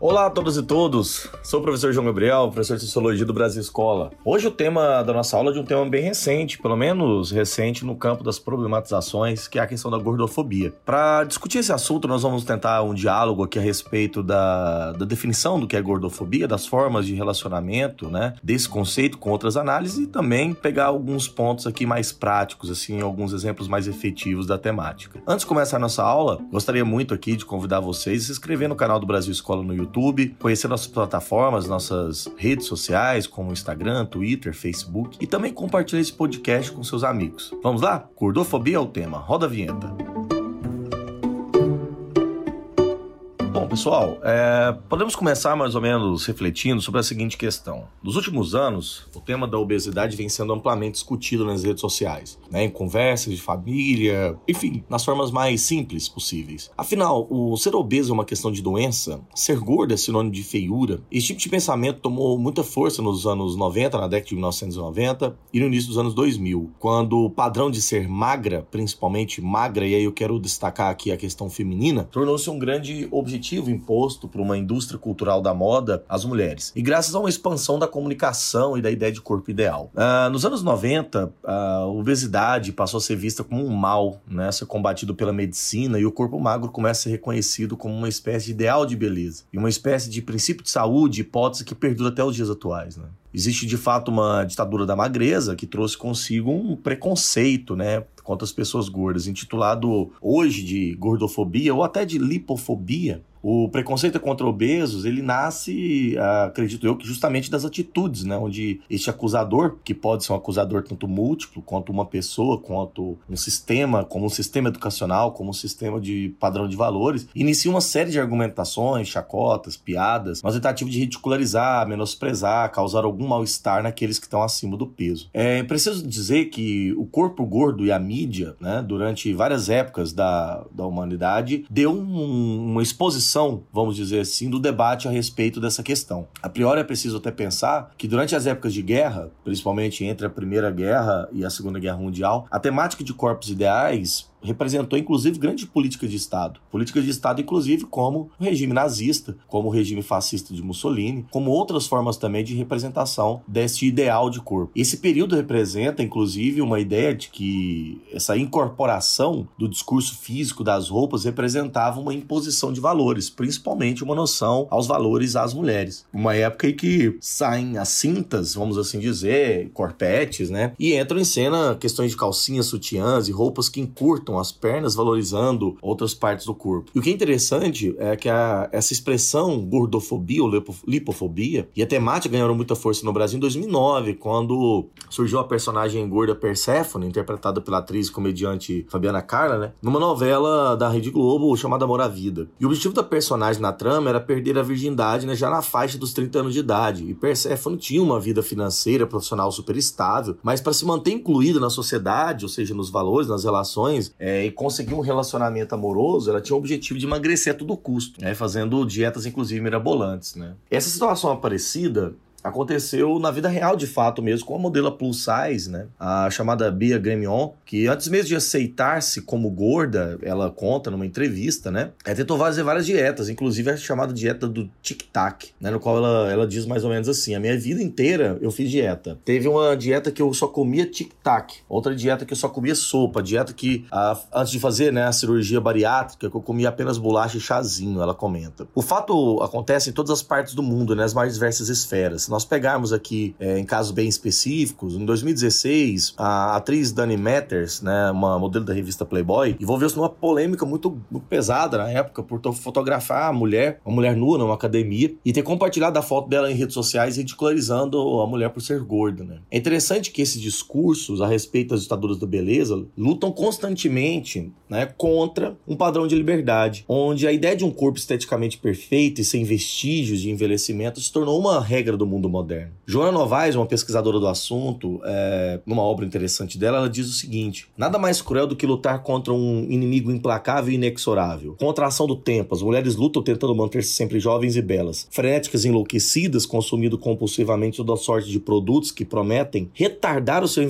Olá a todos e todos, sou o professor João Gabriel, professor de Sociologia do Brasil Escola. Hoje o tema da nossa aula é de um tema bem recente, pelo menos recente no campo das problematizações, que é a questão da gordofobia. Para discutir esse assunto, nós vamos tentar um diálogo aqui a respeito da, da definição do que é gordofobia, das formas de relacionamento, né, desse conceito com outras análises e também pegar alguns pontos aqui mais práticos, assim, alguns exemplos mais efetivos da temática. Antes de começar a nossa aula, gostaria muito aqui de convidar vocês a se inscrever no canal do Brasil Escola no YouTube YouTube, conhecer nossas plataformas, nossas redes sociais, como Instagram, Twitter, Facebook, e também compartilhar esse podcast com seus amigos. Vamos lá? Gordofobia é o tema. Roda a vinheta. Pessoal, é, podemos começar mais ou menos refletindo sobre a seguinte questão. Nos últimos anos, o tema da obesidade vem sendo amplamente discutido nas redes sociais, né, em conversas de família, enfim, nas formas mais simples possíveis. Afinal, o ser obeso é uma questão de doença, ser gordo é sinônimo de feiura. Esse tipo de pensamento tomou muita força nos anos 90, na década de 1990 e no início dos anos 2000, quando o padrão de ser magra, principalmente magra, e aí eu quero destacar aqui a questão feminina, tornou-se um grande objetivo imposto por uma indústria cultural da moda às mulheres. E graças a uma expansão da comunicação e da ideia de corpo ideal. Uh, nos anos 90, a obesidade passou a ser vista como um mal, né, a ser combatido pela medicina, e o corpo magro começa a ser reconhecido como uma espécie de ideal de beleza e uma espécie de princípio de saúde, hipótese que perdura até os dias atuais. Né? Existe de fato uma ditadura da magreza que trouxe consigo um preconceito, né, contra as pessoas gordas, intitulado hoje de gordofobia ou até de lipofobia, o preconceito contra obesos, ele nasce, acredito eu, que justamente das atitudes, né? Onde este acusador, que pode ser um acusador tanto múltiplo, quanto uma pessoa, quanto um sistema, como um sistema educacional, como um sistema de padrão de valores, inicia uma série de argumentações, chacotas, piadas, mas tentativa de ridicularizar, menosprezar, causar algum mal-estar naqueles que estão acima do peso. É preciso dizer que o corpo gordo e a mídia, né, durante várias épocas da, da humanidade, deu um, uma exposição vamos dizer assim, do debate a respeito dessa questão. A priori é preciso até pensar que durante as épocas de guerra, principalmente entre a Primeira Guerra e a Segunda Guerra Mundial, a temática de corpos ideais representou inclusive grande política de Estado. Política de Estado, inclusive, como o regime nazista, como o regime fascista de Mussolini, como outras formas também de representação deste ideal de corpo. Esse período representa, inclusive, uma ideia de que essa incorporação do discurso físico das roupas representava uma imposição de valores, principalmente uma noção aos valores às mulheres. Uma época em que saem as cintas, vamos assim dizer, corpetes, né? E entram em cena questões de calcinhas, sutiãs e roupas que encurtam as pernas, valorizando outras partes do corpo. E o que é interessante é que a, essa expressão gordofobia ou lipofobia e a temática ganharam muita força no Brasil em 2009, quando surgiu a personagem gorda Persephone, interpretada pela atriz e comediante Fabiana Carla, né? Numa novela da Rede Globo chamada Amor à Vida. E o objetivo da personagem na trama era perder a virgindade né, já na faixa dos 30 anos de idade. E Persephone tinha uma vida financeira, profissional super estável, mas para se manter incluída na sociedade, ou seja, nos valores, nas relações, é, e conseguir um relacionamento amoroso, ela tinha o objetivo de emagrecer a todo custo, né, fazendo dietas inclusive mirabolantes. Né. Essa situação aparecida aconteceu na vida real de fato mesmo com a modelo plus size, né? A chamada Bia Gremion, que antes mesmo de aceitar-se como gorda, ela conta numa entrevista, né? Ela tentou fazer várias dietas, inclusive a chamada dieta do tic-tac, né? No qual ela, ela diz mais ou menos assim: a minha vida inteira eu fiz dieta. Teve uma dieta que eu só comia tic-tac, outra dieta que eu só comia sopa, dieta que a, antes de fazer né, a cirurgia bariátrica, que eu comia apenas bolacha e chazinho, ela comenta. O fato acontece em todas as partes do mundo, né? As mais diversas esferas se nós pegarmos aqui é, em casos bem específicos, em 2016, a atriz Dani Matters, né, uma modelo da revista Playboy, envolveu-se numa polêmica muito, muito, pesada na época por fotografar a mulher, uma mulher nua numa academia, e ter compartilhado a foto dela em redes sociais ridicularizando a mulher por ser gorda. Né? É interessante que esses discursos a respeito das ditaduras da beleza lutam constantemente né, contra um padrão de liberdade, onde a ideia de um corpo esteticamente perfeito e sem vestígios de envelhecimento se tornou uma regra do mundo mundo moderno. Joana Novaes, uma pesquisadora do assunto, é, numa obra interessante dela, ela diz o seguinte: nada mais cruel do que lutar contra um inimigo implacável e inexorável. Contra a ação do tempo, as mulheres lutam tentando manter-se sempre jovens e belas, frenéticas enlouquecidas, consumindo compulsivamente toda sorte de produtos que prometem retardar o seu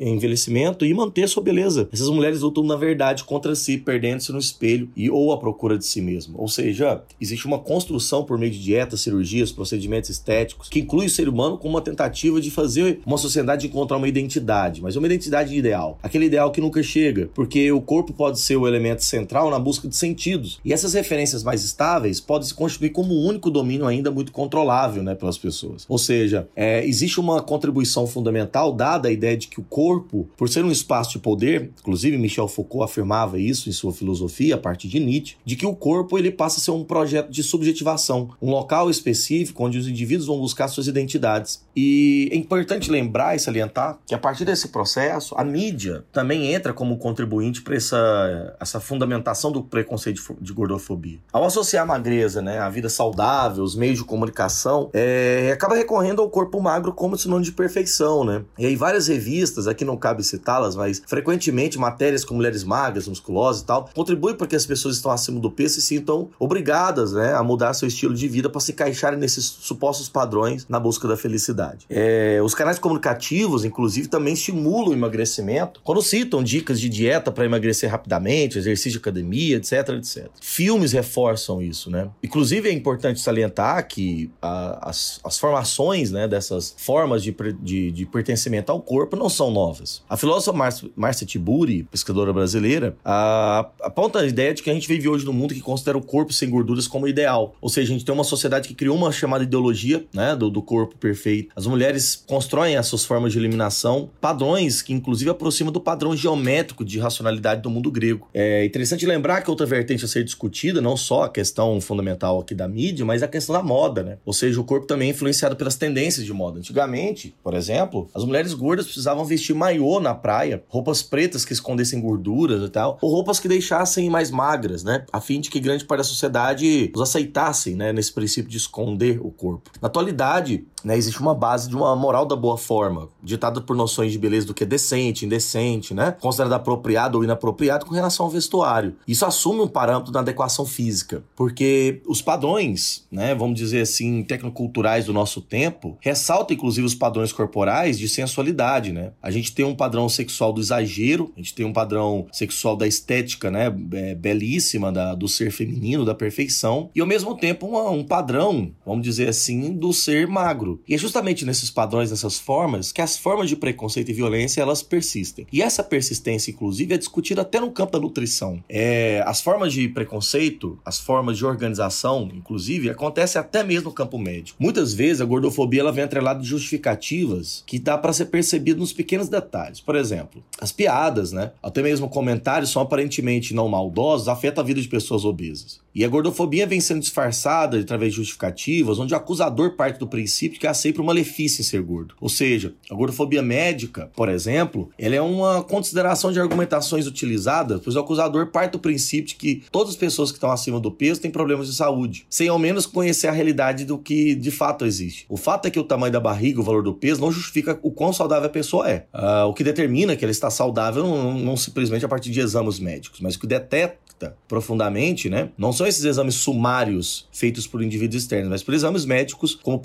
envelhecimento e manter sua beleza. Essas mulheres lutam, na verdade, contra si, perdendo-se no espelho e ou à procura de si mesmo. Ou seja, existe uma construção por meio de dietas, cirurgias, procedimentos estéticos, que inclui o ser humano como uma tentativa de fazer uma sociedade encontrar uma identidade, mas uma identidade ideal. Aquele ideal que nunca chega, porque o corpo pode ser o elemento central na busca de sentidos. E essas referências mais estáveis podem se constituir como um único domínio ainda muito controlável né, pelas pessoas. Ou seja, é, existe uma contribuição fundamental dada a ideia de que o corpo, por ser um espaço de poder, inclusive Michel Foucault afirmava isso em sua filosofia, a partir de Nietzsche, de que o corpo ele passa a ser um projeto de subjetivação, um local específico onde os indivíduos vão buscar suas identidades. E é importante lembrar e salientar que a partir desse processo, a mídia também entra como contribuinte para essa, essa fundamentação do preconceito de gordofobia. Ao associar a magreza, né, a vida saudável, os meios de comunicação, é, acaba recorrendo ao corpo magro como sinônimo de perfeição, né? E aí várias revistas, aqui não cabe citá-las, mas frequentemente matérias com mulheres magras, musculosas e tal, contribuem para que as pessoas estão acima do peso se sintam obrigadas, né, a mudar seu estilo de vida para se encaixarem nesses supostos padrões na busca da felicidade. É, os canais comunicativos, inclusive, também estimulam o emagrecimento quando citam dicas de dieta para emagrecer rapidamente, exercício de academia, etc, etc. Filmes reforçam isso, né? Inclusive é importante salientar que a, as, as formações, né, dessas formas de, de, de, pertencimento ao corpo não são novas. A filósofa Márcia Tiburi, pesquisadora brasileira, a, aponta a ideia de que a gente vive hoje num mundo que considera o corpo sem gorduras como ideal. Ou seja, a gente tem uma sociedade que criou uma chamada ideologia né, do, do corpo perfeito. As mulheres constroem as suas formas de eliminação, padrões que inclusive aproximam do padrão geométrico de racionalidade do mundo grego. É interessante lembrar que outra vertente a ser discutida, não só a questão fundamental aqui da mídia, mas a questão da moda, né? Ou seja, o corpo também é influenciado pelas tendências de moda. Antigamente, por exemplo, as mulheres gordas precisavam vestir maiô na praia, roupas pretas que escondessem gorduras e tal, ou roupas que deixassem mais magras, né? A fim de que grande parte da sociedade os aceitassem, né? Nesse princípio de esconder o corpo. Na atualidade, né, existe uma base de uma moral da boa forma, ditada por noções de beleza do que é decente, indecente, né? Considerado apropriado ou inapropriado com relação ao vestuário. Isso assume um parâmetro da adequação física, porque os padrões, né, vamos dizer assim, tecnoculturais do nosso tempo, ressaltam inclusive os padrões corporais de sensualidade, né? A gente tem um padrão sexual do exagero, a gente tem um padrão sexual da estética, né, é, belíssima da, do ser feminino, da perfeição, e ao mesmo tempo uma, um padrão, vamos dizer assim, do ser magro e é justamente nesses padrões, nessas formas, que as formas de preconceito e violência elas persistem. E essa persistência, inclusive, é discutida até no campo da nutrição. É, as formas de preconceito, as formas de organização, inclusive, acontecem até mesmo no campo médico. Muitas vezes a gordofobia ela vem atrelada de justificativas que dá para ser percebido nos pequenos detalhes. Por exemplo, as piadas, né? Até mesmo comentários são aparentemente não maldosos, afetam a vida de pessoas obesas. E a gordofobia vem sendo disfarçada através de justificativas, onde o acusador parte do princípio que há sempre um malefício em ser gordo. Ou seja, a gordofobia médica, por exemplo, ela é uma consideração de argumentações utilizadas, pois o acusador parte do princípio de que todas as pessoas que estão acima do peso têm problemas de saúde, sem ao menos conhecer a realidade do que de fato existe. O fato é que o tamanho da barriga, o valor do peso, não justifica o quão saudável a pessoa é. Uh, o que determina que ela está saudável não, não simplesmente a partir de exames médicos, mas o que detecta profundamente, né? Não são esses exames sumários feitos por indivíduos externos, mas por exames médicos como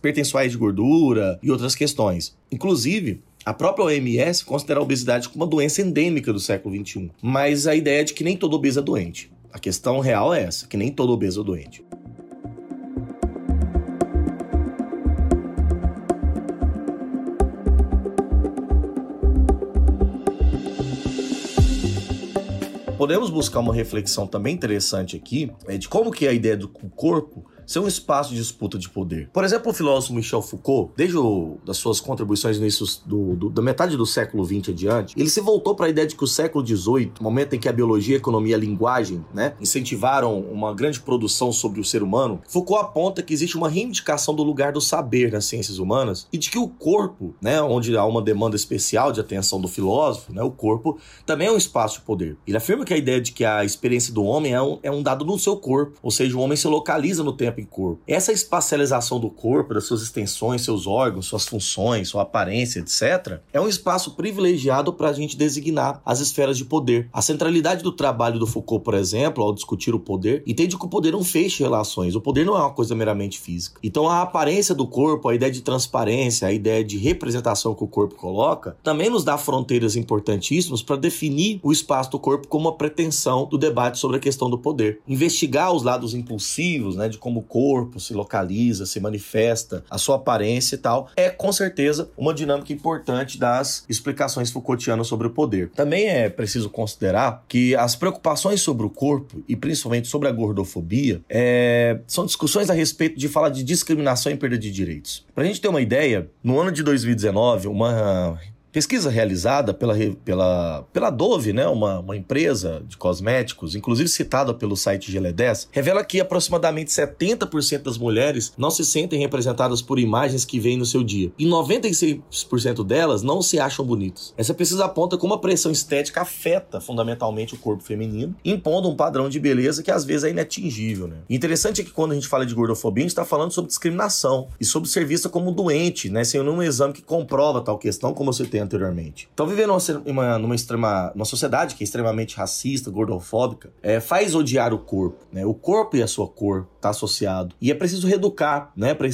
pertençoais de gordura e outras questões. Inclusive, a própria OMS considera a obesidade como uma doença endêmica do século XXI, mas a ideia é de que nem todo obeso é doente. A questão real é essa, que nem todo obeso é doente. Podemos buscar uma reflexão também interessante aqui é de como que a ideia do corpo ser um espaço de disputa de poder. Por exemplo, o filósofo Michel Foucault, desde o, das suas contribuições no início do, do, da metade do século XX adiante, ele se voltou para a ideia de que o século XVIII, momento em que a biologia, a economia e a linguagem né, incentivaram uma grande produção sobre o ser humano, Foucault aponta que existe uma reivindicação do lugar do saber nas ciências humanas e de que o corpo, né, onde há uma demanda especial de atenção do filósofo, né, o corpo também é um espaço de poder. Ele afirma que a ideia de que a experiência do homem é um, é um dado no seu corpo, ou seja, o homem se localiza no tempo em corpo. Essa espacialização do corpo, das suas extensões, seus órgãos, suas funções, sua aparência, etc., é um espaço privilegiado para a gente designar as esferas de poder. A centralidade do trabalho do Foucault, por exemplo, ao discutir o poder, entende que o poder não fecha relações. O poder não é uma coisa meramente física. Então a aparência do corpo, a ideia de transparência, a ideia de representação que o corpo coloca, também nos dá fronteiras importantíssimas para definir o espaço do corpo como uma pretensão do debate sobre a questão do poder. Investigar os lados impulsivos, né, de como o corpo se localiza, se manifesta, a sua aparência e tal, é com certeza uma dinâmica importante das explicações Foucaultianas sobre o poder. Também é preciso considerar que as preocupações sobre o corpo e principalmente sobre a gordofobia é, são discussões a respeito de falar de discriminação e perda de direitos. Para a gente ter uma ideia, no ano de 2019, uma Pesquisa realizada pela, pela, pela Dove, né, uma, uma empresa de cosméticos, inclusive citada pelo site GL10, revela que aproximadamente 70% das mulheres não se sentem representadas por imagens que veem no seu dia. E 96% delas não se acham bonitas. Essa pesquisa aponta como a pressão estética afeta fundamentalmente o corpo feminino, impondo um padrão de beleza que às vezes é inatingível. Né? interessante é que quando a gente fala de gordofobia, a gente está falando sobre discriminação e sobre ser vista como doente, né, sem nenhum exame que comprova tal questão, como você tem anteriormente. Então, viver numa, numa, extrema, sociedade que é extremamente racista, gordofóbica, é, faz odiar o corpo. Né? O corpo e a sua cor está associado. E é preciso reeducar, né, para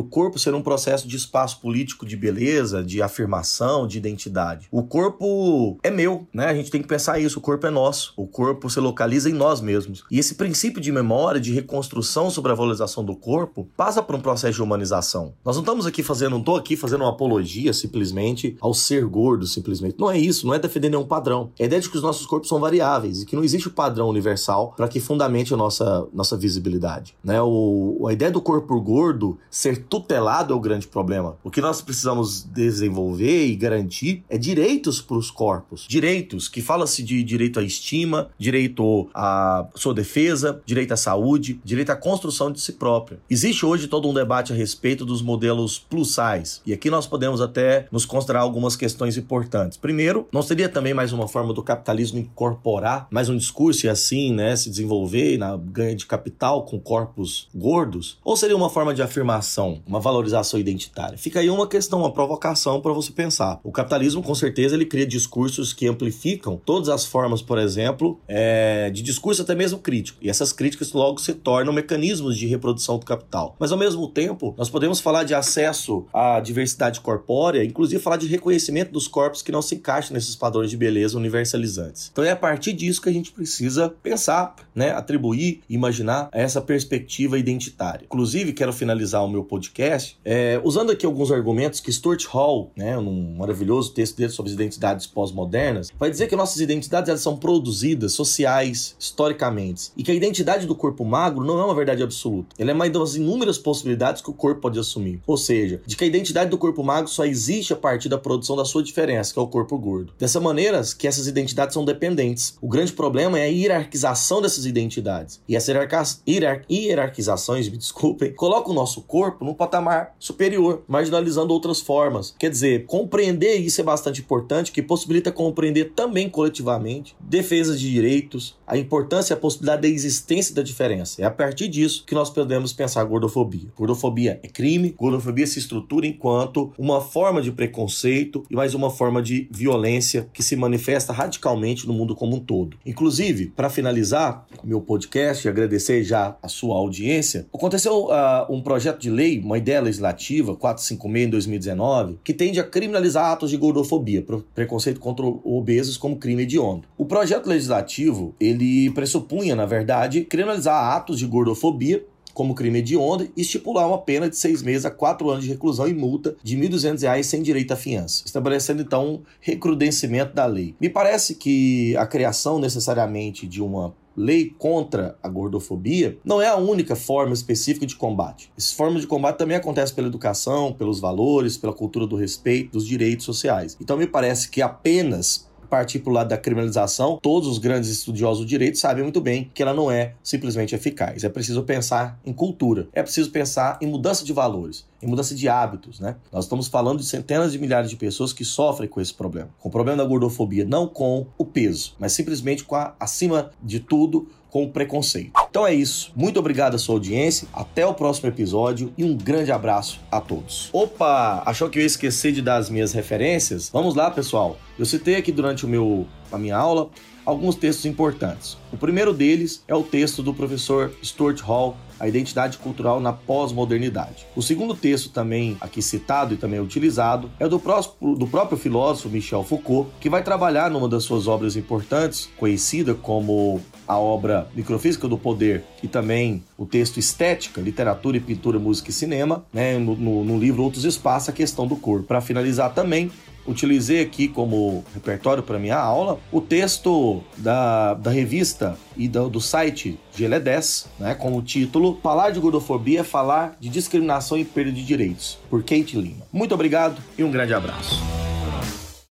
o corpo ser um processo de espaço político de beleza, de afirmação, de identidade. O corpo é meu, né? A gente tem que pensar isso. O corpo é nosso. O corpo se localiza em nós mesmos. E esse princípio de memória, de reconstrução sobre a valorização do corpo, passa por um processo de humanização. Nós não estamos aqui fazendo, não estou aqui fazendo uma apologia simplesmente ao ser gordo, simplesmente. Não é isso. Não é defender nenhum padrão. É a ideia de que os nossos corpos são variáveis e que não existe o um padrão universal para que fundamente a nossa nossa visibilidade. Né? O, a ideia do corpo gordo ser tutelado é o grande problema. O que nós precisamos desenvolver e garantir é direitos para os corpos. Direitos, que fala-se de direito à estima, direito à sua defesa, direito à saúde, direito à construção de si própria. Existe hoje todo um debate a respeito dos modelos plus size. E aqui nós podemos até nos considerar algumas questões importantes. Primeiro, não seria também mais uma forma do capitalismo incorporar mais um discurso e assim, né, se desenvolver na ganha de capital com corpos gordos? Ou seria uma forma de afirmação, uma valorização identitária? Fica aí uma questão, uma provocação para você pensar. O capitalismo, com certeza, ele cria discursos que amplificam todas as formas, por exemplo, é, de discurso até mesmo crítico. E essas críticas logo se tornam mecanismos de reprodução do capital. Mas, ao mesmo tempo, nós podemos falar de acesso à diversidade corpórea, inclusive falar de reconhecimento dos corpos que não se encaixam nesses padrões de beleza universalizantes. Então, é a partir disso que a gente precisa pensar, né, atribuir, imaginar essa perspectiva perspectiva identitária. Inclusive, quero finalizar o meu podcast é, usando aqui alguns argumentos que Stuart Hall, né, num maravilhoso texto dele sobre as identidades pós-modernas, vai dizer que nossas identidades elas são produzidas sociais, historicamente, e que a identidade do corpo magro não é uma verdade absoluta. Ela é uma das inúmeras possibilidades que o corpo pode assumir. Ou seja, de que a identidade do corpo magro só existe a partir da produção da sua diferença, que é o corpo gordo. Dessa maneira, que essas identidades são dependentes. O grande problema é a hierarquização dessas identidades. E essa hierarquia hierarquizações, me desculpem, coloca o nosso corpo num patamar superior, marginalizando outras formas. Quer dizer, compreender isso é bastante importante, que possibilita compreender também coletivamente defesa de direitos, a importância e a possibilidade da existência da diferença. É a partir disso que nós podemos pensar gordofobia. Gordofobia é crime, gordofobia se estrutura enquanto uma forma de preconceito e mais uma forma de violência que se manifesta radicalmente no mundo como um todo. Inclusive, para finalizar meu podcast e agradecer já a sua audiência, aconteceu uh, um projeto de lei, uma ideia legislativa, 456 em 2019, que tende a criminalizar atos de gordofobia, preconceito contra obesos como crime hediondo. O projeto legislativo, ele pressupunha, na verdade, criminalizar atos de gordofobia como crime hediondo e estipular uma pena de seis meses a quatro anos de reclusão e multa de R$ 1.200 sem direito à fiança, estabelecendo então um recrudescimento da lei. Me parece que a criação necessariamente de uma lei contra a gordofobia não é a única forma específica de combate. Essas formas de combate também acontecem pela educação, pelos valores, pela cultura do respeito, dos direitos sociais. Então me parece que apenas partir para o lado da criminalização, todos os grandes estudiosos do direito sabem muito bem que ela não é simplesmente eficaz. É preciso pensar em cultura, é preciso pensar em mudança de valores, em mudança de hábitos, né? Nós estamos falando de centenas de milhares de pessoas que sofrem com esse problema. Com o problema da gordofobia, não com o peso, mas simplesmente com a, acima de tudo, com preconceito. Então é isso. Muito obrigado à sua audiência. Até o próximo episódio e um grande abraço a todos. Opa, achou que eu ia esquecer de dar as minhas referências? Vamos lá, pessoal. Eu citei aqui durante o meu a minha aula alguns textos importantes. O primeiro deles é o texto do professor Stuart Hall, A Identidade Cultural na Pós-Modernidade. O segundo texto, também aqui citado e também utilizado, é do, do próprio filósofo Michel Foucault, que vai trabalhar numa das suas obras importantes, conhecida como a obra Microfísica do Poder e também o texto Estética, Literatura e Pintura, Música e Cinema, né, no, no, no livro Outros Espaços, a questão do corpo. Para finalizar também, utilizei aqui como repertório para minha aula o texto da, da revista e do, do site GL10, né, com o título Falar de Gordofobia é falar de discriminação e perda de direitos, por Kate Lima. Muito obrigado e um grande abraço.